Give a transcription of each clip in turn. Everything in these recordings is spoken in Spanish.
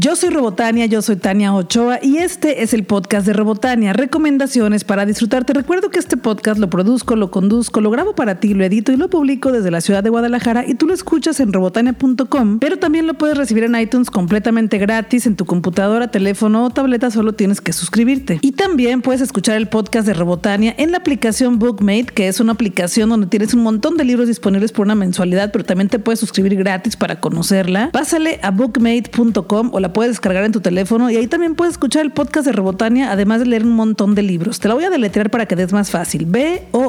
Yo soy Robotania, yo soy Tania Ochoa y este es el podcast de Robotania, recomendaciones para disfrutar. Te recuerdo que este podcast lo produzco, lo conduzco, lo grabo para ti, lo edito y lo publico desde la ciudad de Guadalajara y tú lo escuchas en robotania.com, pero también lo puedes recibir en iTunes completamente gratis en tu computadora, teléfono o tableta, solo tienes que suscribirte. Y también puedes escuchar el podcast de Robotania en la aplicación Bookmate, que es una aplicación donde tienes un montón de libros disponibles por una mensualidad, pero también te puedes suscribir gratis para conocerla. Pásale a bookmate.com o la puedes descargar en tu teléfono y ahí también puedes escuchar el podcast de Robotania, además de leer un montón de libros. Te la voy a deletrear para que des más fácil. B-O-O-K-M-A-T.com,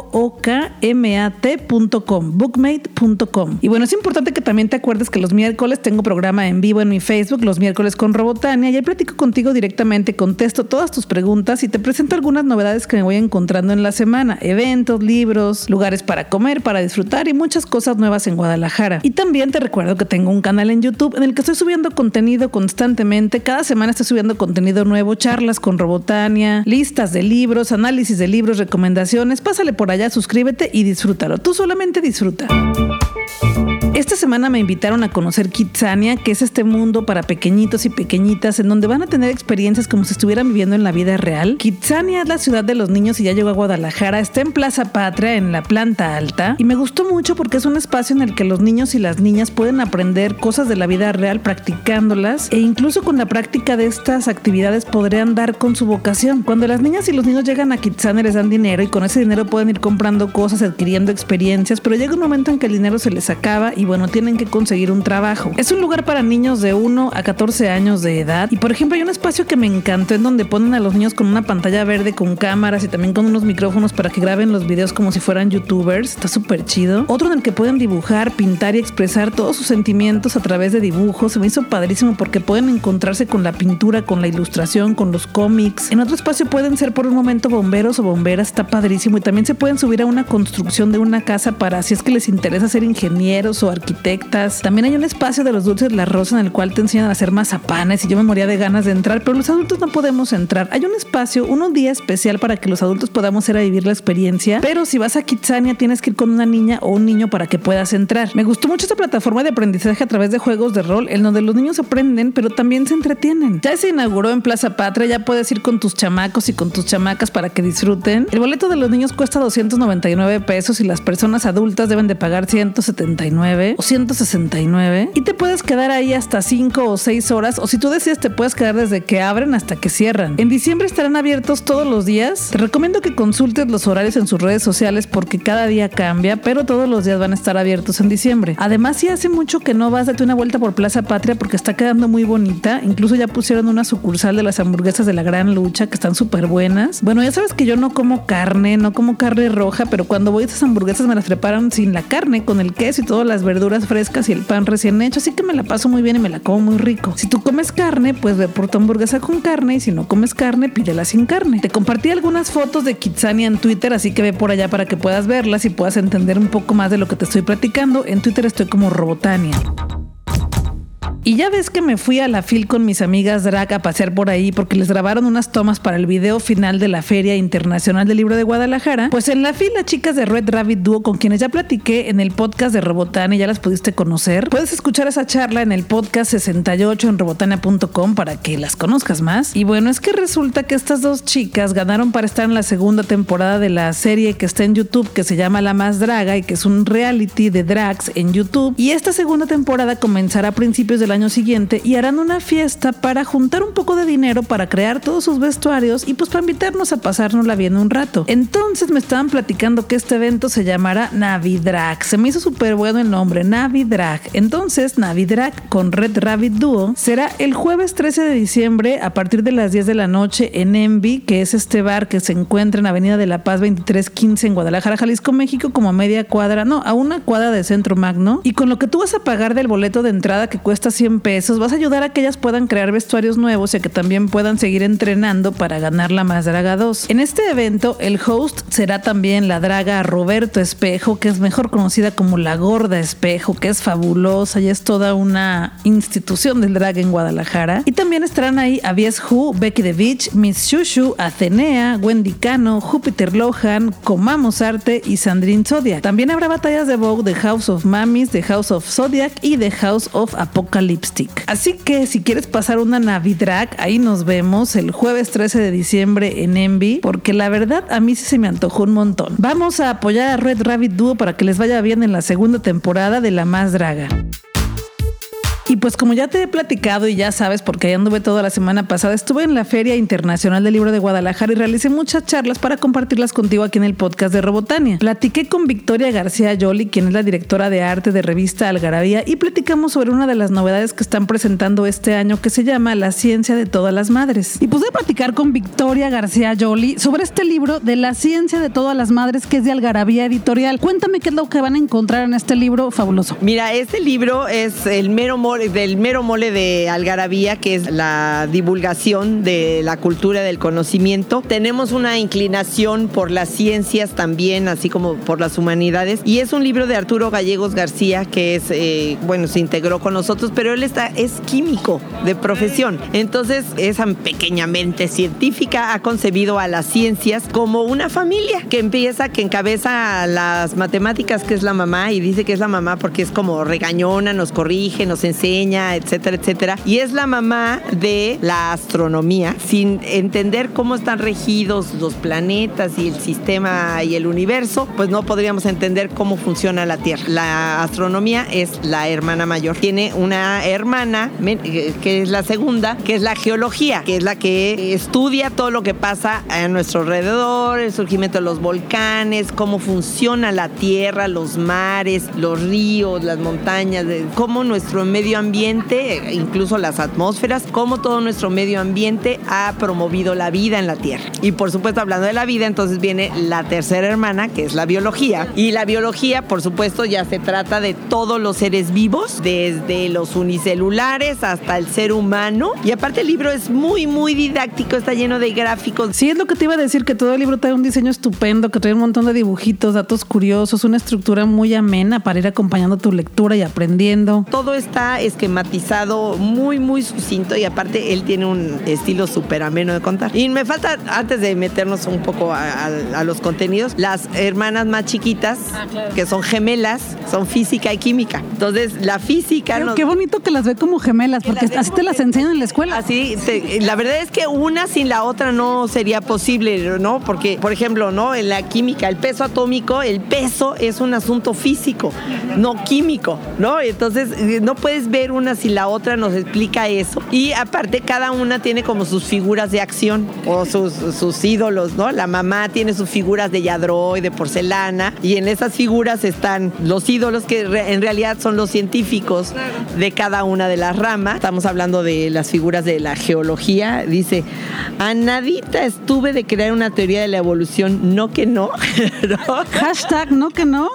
bookmate.com. Y bueno, es importante que también te acuerdes que los miércoles tengo programa en vivo en mi Facebook, los miércoles con Robotania, y ahí platico contigo directamente, contesto todas tus preguntas y te presento algunas novedades que me voy encontrando en la semana, eventos, libros, lugares para comer, para disfrutar y muchas cosas nuevas en Guadalajara. Y también te recuerdo que tengo un canal en YouTube en el que estoy subiendo contenido Cada semana estoy subiendo contenido nuevo, charlas con Robotania, listas de libros, análisis de libros, recomendaciones. Pásale por allá, suscríbete y disfrútalo. Tú solamente disfruta. Esta semana me invitaron a conocer Kitsania, que es este mundo para pequeñitos y pequeñitas en donde van a tener experiencias como si estuvieran viviendo en la vida real. Kitsania es la ciudad de los niños y ya llegó a Guadalajara. Está en Plaza Patria, en la planta alta. Y me gustó mucho porque es un espacio en el que los niños y las niñas pueden aprender cosas de la vida real practicándolas e incluso con la práctica de estas actividades podrían dar con su vocación. Cuando las niñas y los niños llegan a Kitsania les dan dinero y con ese dinero pueden ir comprando cosas, adquiriendo experiencias, pero llega un momento en que el dinero se les acaba y bueno, tienen que conseguir un trabajo. Es un lugar para niños de 1 a 14 años de edad y por ejemplo hay un espacio que me encantó en donde ponen a los niños con una pantalla verde con cámaras y también con unos micrófonos para que graben los videos como si fueran youtubers. Está súper chido. Otro en el que pueden dibujar, pintar y expresar todos sus sentimientos a través de dibujos. Se me hizo padrísimo porque pueden encontrarse con la pintura, con la ilustración, con los cómics. En otro espacio pueden ser por un momento bomberos o bomberas. Está padrísimo y también se pueden subir a una construcción de una casa para si es que les interesa ser ingenieros o arquitectas. También hay un espacio de los dulces La Rosa en el cual te enseñan a hacer mazapanes y yo me moría de ganas de entrar, pero los adultos no podemos entrar. Hay un espacio, un día especial para que los adultos podamos ir a vivir la experiencia, pero si vas a Kitsania tienes que ir con una niña o un niño para que puedas entrar. Me gustó mucho esta plataforma de aprendizaje a través de juegos de rol en donde los niños aprenden, pero también se entretienen. Ya se inauguró en Plaza Patria, ya puedes ir con tus chamacos y con tus chamacas para que disfruten. El boleto de los niños cuesta 299 pesos y las personas adultas deben de pagar 179 o 169 y te puedes quedar ahí hasta 5 o 6 horas o si tú decides te puedes quedar desde que abren hasta que cierran. En diciembre estarán abiertos todos los días. Te recomiendo que consultes los horarios en sus redes sociales porque cada día cambia, pero todos los días van a estar abiertos en diciembre. Además, si hace mucho que no vas, date una vuelta por Plaza Patria porque está quedando muy Incluso ya pusieron una sucursal de las hamburguesas de la Gran Lucha que están súper buenas. Bueno, ya sabes que yo no como carne, no como carne roja, pero cuando voy a esas hamburguesas me las preparan sin la carne, con el queso y todas las verduras frescas y el pan recién hecho, así que me la paso muy bien y me la como muy rico. Si tú comes carne, pues ve por tu hamburguesa con carne y si no comes carne, pídela sin carne. Te compartí algunas fotos de Kitsania en Twitter, así que ve por allá para que puedas verlas y puedas entender un poco más de lo que te estoy platicando. En Twitter estoy como Robotania. Y ya ves que me fui a la FIL con mis amigas drag a pasear por ahí porque les grabaron unas tomas para el video final de la Feria Internacional del Libro de Guadalajara. Pues en la FIL las chicas de Red Rabbit Duo con quienes ya platiqué en el podcast de Robotania, ya las pudiste conocer. Puedes escuchar esa charla en el podcast 68 en robotania.com para que las conozcas más. Y bueno, es que resulta que estas dos chicas ganaron para estar en la segunda temporada de la serie que está en YouTube que se llama La Más Draga y que es un reality de drags en YouTube. Y esta segunda temporada comenzará a principios del año siguiente y harán una fiesta para juntar un poco de dinero para crear todos sus vestuarios y pues para invitarnos a pasárnosla bien un rato. Entonces me estaban platicando que este evento se llamará Navidrag. Se me hizo súper bueno el nombre, Navidrag. Entonces Navidrag con Red Rabbit Duo será el jueves 13 de diciembre a partir de las 10 de la noche en Envy, que es este bar que se encuentra en Avenida de la Paz 2315 en Guadalajara, Jalisco, México, como a media cuadra, no, a una cuadra de Centro Magno. Y con lo que tú vas a pagar del boleto de entrada que cuesta 100 pesos, vas a ayudar a que ellas puedan crear vestuarios nuevos y a que también puedan seguir entrenando para ganar la Más Draga 2. En este evento, el host será también la draga Roberto Espejo, que es mejor conocida como la Gorda Espejo, que es fabulosa y es toda una institución del drag en Guadalajara. Y también estarán ahí Avies Hu, Becky the Beach, Miss Shushu, Atenea, Wendy Cano, Júpiter Lohan, Comamos Arte y Sandrine Zodiac. También habrá batallas de Vogue de House of Mamis, de House of Zodiac y de House of Apocalypse Lipstick. Así que si quieres pasar una Navidrag, ahí nos vemos el jueves 13 de diciembre en Envy, porque la verdad a mí sí se me antojó un montón. Vamos a apoyar a Red Rabbit Duo para que les vaya bien en la segunda temporada de La Más Draga. Y pues como ya te he platicado y ya sabes, porque ahí anduve toda la semana pasada, estuve en la Feria Internacional del Libro de Guadalajara y realicé muchas charlas para compartirlas contigo aquí en el podcast de Robotania. Platiqué con Victoria García Yoli, quien es la directora de arte de revista Algarabía, y platicamos sobre una de las novedades que están presentando este año que se llama La ciencia de todas las madres. Y pude platicar con Victoria García Yoli sobre este libro de La ciencia de todas las madres que es de Algarabía Editorial. Cuéntame qué es lo que van a encontrar en este libro fabuloso. Mira, este libro es el mero del mero mole de Algarabía, que es la divulgación de la cultura del conocimiento. Tenemos una inclinación por las ciencias también, así como por las humanidades. Y es un libro de Arturo Gallegos García, que es, eh, bueno, se integró con nosotros, pero él está, es químico de profesión. Entonces, esa pequeñamente científica ha concebido a las ciencias como una familia que empieza, que encabeza las matemáticas, que es la mamá, y dice que es la mamá porque es como regañona, nos corrige, nos enseña, etcétera, etcétera. Y es la mamá de la astronomía, sin entender cómo están regidos los planetas y el sistema y el universo, pues no podríamos entender cómo funciona la Tierra. La astronomía es la hermana mayor. Tiene una hermana, eh, que es la segunda, que es la geología, que es la que estudia todo lo que pasa a nuestro alrededor, el surgimiento de los volcanes, cómo funciona la Tierra, los mares, los ríos, las montañas, cómo nuestro medio ambiente incluso las atmósferas, cómo todo nuestro medio ambiente ha promovido la vida en la Tierra. Y por supuesto, hablando de la vida, entonces viene la tercera hermana, que es la biología. Y la biología, por supuesto, ya se trata de todos los seres vivos, desde los unicelulares hasta el ser humano. Y aparte el libro es muy, muy didáctico, está lleno de gráficos. Sí, es lo que te iba a decir, que todo el libro trae un diseño estupendo, que trae un montón de dibujitos, datos curiosos, una estructura muy amena para ir acompañando tu lectura y aprendiendo. Todo está esquematizado muy, muy sucinto y aparte él tiene un estilo súper ameno de contar. Y me falta, antes de meternos un poco a, los contenidos, las hermanas más chiquitas, ah, que son gemelas, son física y química. Entonces, la física... Qué bonito que las ve como gemelas, porque así te las enseñan en la escuela. Así, la verdad es que una sin la otra no sería posible, ¿no? Porque, por ejemplo, ¿no? En la química, el peso atómico, el peso es un asunto físico, no químico, ¿no? Entonces, eh, no puedes ver una y la otra nos explica eso. Y aparte cada una tiene como sus figuras de acción o sus, sus ídolos, ¿no? La mamá tiene sus figuras de yadro y de porcelana y en esas figuras están los ídolos que en realidad son los científicos de cada una de las ramas. Estamos hablando de las figuras de la geología. Dice, a nadita estuve de crear una teoría de la evolución, no que no. Hashtag no que no.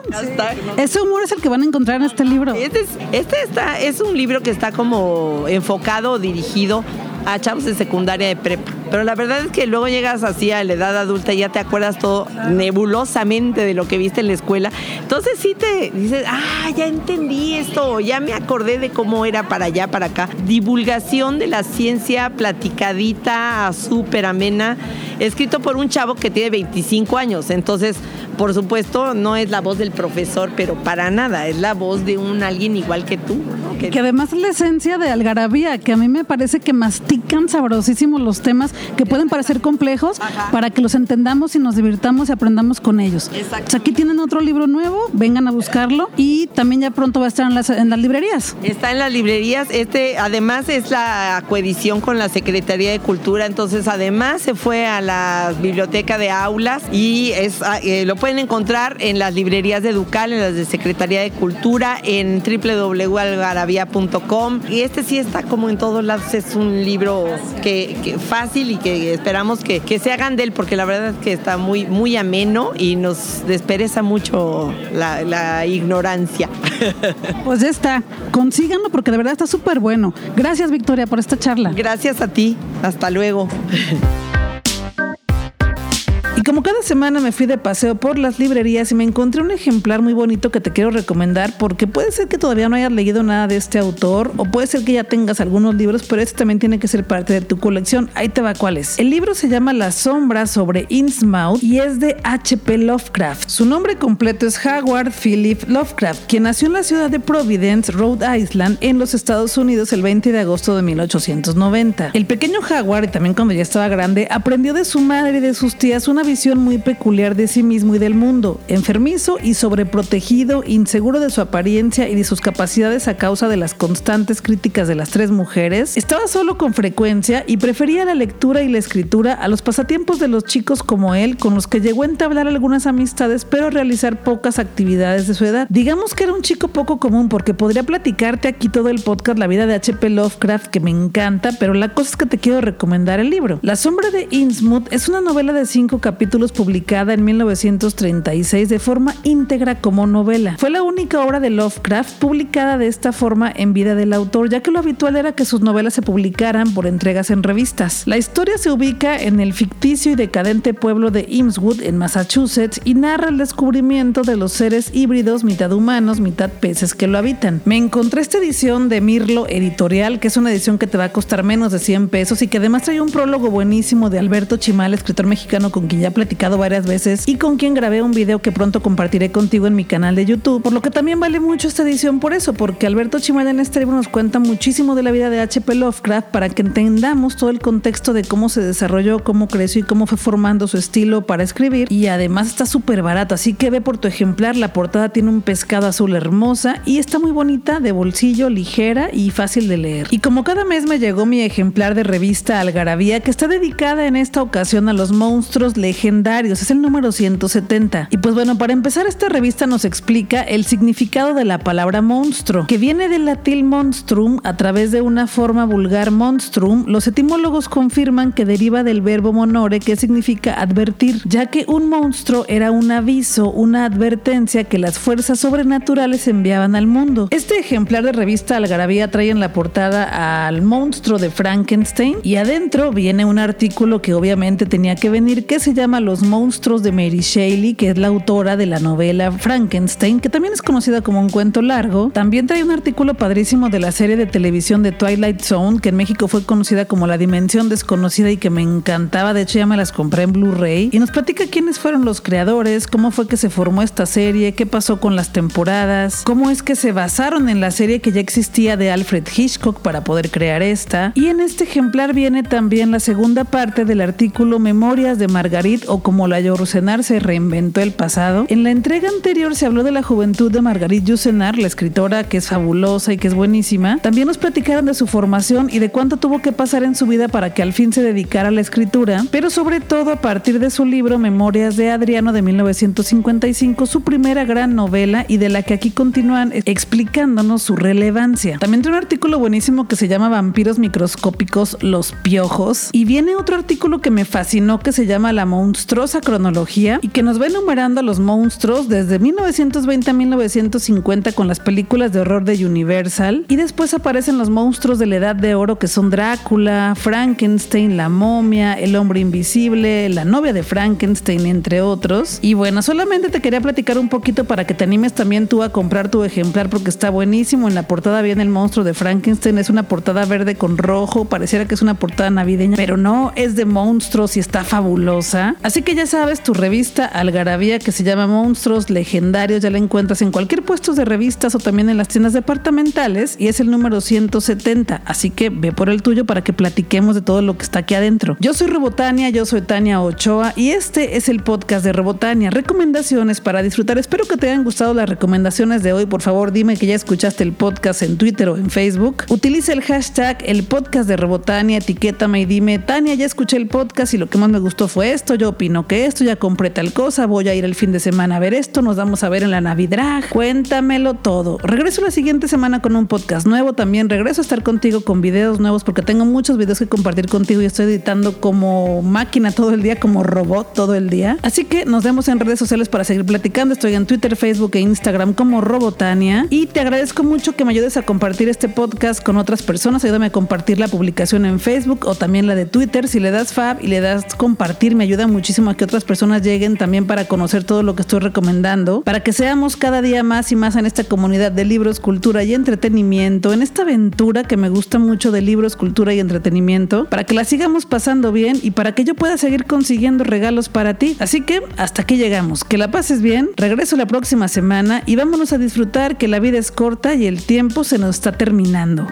Ese humor es el que van a encontrar en este libro. Este, es, este está, es un libro que está como enfocado o dirigido a chavos de secundaria de prepa. Pero la verdad es que luego llegas así a la edad adulta y ya te acuerdas todo nebulosamente de lo que viste en la escuela. Entonces sí te dices, ah, ya entendí esto, ya me acordé de cómo era para allá, para acá. Divulgación de la ciencia platicadita, súper amena, escrito por un chavo que tiene 25 años. Entonces, por supuesto, no es la voz del profesor, pero para nada, es la voz de un alguien igual que tú. Que, que además es la esencia de Algarabía, que a mí me parece que mastican sabrosísimos los temas que pueden parecer complejos para que los entendamos y nos divirtamos y aprendamos con ellos. Exacto. aquí tienen otro libro nuevo, vengan a buscarlo y también ya pronto va a estar en las, en las librerías. Está en las librerías, este además es la coedición con la Secretaría de Cultura, entonces además se fue a la biblioteca de aulas y es, ah, eh, lo pueden encontrar en las librerías de Ducal, en las de Secretaría de Cultura, en www.algarabia.com y este sí está como en todos lados, es un libro que, que fácil y que esperamos que, se hagan de él, porque la verdad es que está muy, muy ameno y nos despereza mucho la, ignorancia. Pues ya está, consíganlo porque de verdad está súper bueno. Gracias Victoria por esta charla. Gracias a ti, hasta luego cada semana me fui de paseo por las librerías y me encontré un ejemplar muy bonito que te quiero recomendar porque puede ser que todavía no hayas leído nada de este autor o puede ser que ya tengas algunos libros, pero este también tiene que ser parte de tu colección. Ahí te va cuál es. El libro se llama La sombra sobre Innsmouth y es de H.P. Lovecraft. Su nombre completo es Howard Philip Lovecraft, quien nació en la ciudad de Providence, Rhode Island, en los Estados Unidos el 20 de agosto de 1890. El pequeño Howard, y también cuando ya estaba grande, aprendió de su madre y de sus tías una visión muy peculiar de sí mismo y del mundo, enfermizo y sobreprotegido, inseguro de su apariencia y de sus capacidades a causa de las constantes críticas de las tres mujeres, estaba solo con frecuencia y prefería la lectura y la escritura a los pasatiempos de los chicos como él, con los que llegó a entablar algunas amistades, pero realizar pocas actividades de su edad. Digamos que era un chico poco común porque podría platicarte aquí todo el podcast La vida de H.P. Lovecraft, que me encanta, pero la cosa es que te quiero recomendar el libro. La sombra de Innsmouth es una novela de cinco capítulos publicada en 1936 de forma íntegra como novela. Fue la única obra de Lovecraft publicada de esta forma en vida del autor, ya que lo habitual era que sus novelas se publicaran por entregas en revistas. La historia se ubica en el ficticio y decadente pueblo de Innswood, en Massachusetts, y narra el descubrimiento de los seres híbridos, mitad humanos, mitad peces que lo habitan. Me encontré esta edición de Mirlo Editorial, que es una edición que te va a costar menos de 100 pesos y que además trae un prólogo buenísimo de Alberto Chimal, escritor mexicano con quien ya platicado varias veces y con quien grabé un video que pronto compartiré contigo en mi canal de YouTube, por lo que también vale mucho esta edición por eso, porque Alberto Chimal en este libro nos cuenta muchísimo de la vida de H.P. Lovecraft para que entendamos todo el contexto de cómo se desarrolló, cómo creció y cómo fue formando su estilo para escribir y además está súper barato, así que ve por tu ejemplar, la portada tiene un pescado azul hermosa y está muy bonita, de bolsillo, ligera y fácil de leer. Y como cada mes me llegó mi ejemplar de revista Algarabía que está dedicada en esta ocasión a los monstruos legendarios, es el número 170. Y pues bueno, para empezar esta revista nos explica el significado de la palabra monstruo, que viene del latín monstrum a través de una forma vulgar monstrum. Los etimólogos confirman que deriva del verbo monore que significa advertir, ya que un monstruo era un aviso, una advertencia que las fuerzas sobrenaturales enviaban al mundo. Este ejemplar de revista Algarabía trae en la portada al monstruo de Frankenstein y adentro viene un artículo que obviamente tenía que venir que se llama Los monstruos de Mary Shelley, que es la autora de la novela Frankenstein, que también es conocida como un cuento largo. También trae un artículo padrísimo de la serie de televisión de Twilight Zone, que en México fue conocida como La Dimensión Desconocida y que me encantaba. De hecho, ya me las compré en Blu-ray. Y nos platica quiénes fueron los creadores, cómo fue que se formó esta serie, qué pasó con las temporadas, cómo es que se basaron en la serie que ya existía de Alfred Hitchcock para poder crear esta. Y en este ejemplar viene también la segunda parte del artículo Memorias de Margarit o como la Yourcenar se reinventó el pasado. En la entrega anterior se habló de la juventud de Margarit Yourcenar, la escritora que es fabulosa y que es buenísima. También nos platicaron de su formación y de cuánto tuvo que pasar en su vida para que al fin se dedicara a la escritura, pero sobre todo a partir de su libro Memorias de Adriano de 1955, su primera gran novela y de la que aquí continúan explicándonos su relevancia. También tiene un artículo buenísimo que se llama Vampiros microscópicos, los piojos, y viene otro artículo que me fascinó que se llama La monstruosa cronología y que nos va enumerando a los monstruos desde 1920 a 1950 con las películas de horror de Universal y después aparecen los monstruos de la Edad de Oro que son Drácula, Frankenstein, la momia, el hombre invisible, la novia de Frankenstein, entre otros. Y bueno, solamente te quería platicar un poquito para que te animes también tú a comprar tu ejemplar porque está buenísimo. En la portada viene el monstruo de Frankenstein, es una portada verde con rojo, pareciera que es una portada navideña, pero no, es de monstruos y está fabulosa. Así que ya sabes, tu revista Algarabía que se llama Monstruos Legendarios, ya la encuentras en cualquier puesto de revistas o también en las tiendas departamentales y es el número 170. Así que ve por el tuyo para que platiquemos de todo lo que está aquí adentro. Yo soy Robotania, yo soy Tania Ochoa y este es el podcast de Robotania. Recomendaciones para disfrutar. Espero que te hayan gustado las recomendaciones de hoy. Por favor, dime que ya escuchaste el podcast en Twitter o en Facebook. Utiliza el hashtag el podcast de Robotania, etiquétame y dime, Tania, ya escuché el podcast y lo que más me gustó fue esto. Yo opino que esto, ya compré tal cosa, voy a ir el fin de semana a ver esto, nos vamos a ver en la Navidad. Cuéntamelo todo. Regreso la siguiente semana con un podcast nuevo. También regreso a estar contigo con videos nuevos porque tengo muchos videos que compartir contigo y estoy editando como máquina todo el día, como robot todo el día. Así que nos vemos en redes sociales para seguir platicando. Estoy en Twitter, Facebook e Instagram como Robotania. Y te agradezco mucho que me ayudes a compartir este podcast con otras personas. Ayúdame a compartir la publicación en Facebook o también la de Twitter. Si le das fab y le das compartir, me ayuda muchísimo muchísimo a que otras personas lleguen también para conocer todo lo que estoy recomendando, para que seamos cada día más y más en esta comunidad de libros, cultura y entretenimiento, en esta aventura que me gusta mucho de libros, cultura y entretenimiento, para que la sigamos pasando bien y para que yo pueda seguir consiguiendo regalos para ti. Así que hasta aquí llegamos. Que la pases bien. Regreso la próxima semana y vámonos a disfrutar que la vida es corta y el tiempo se nos está terminando.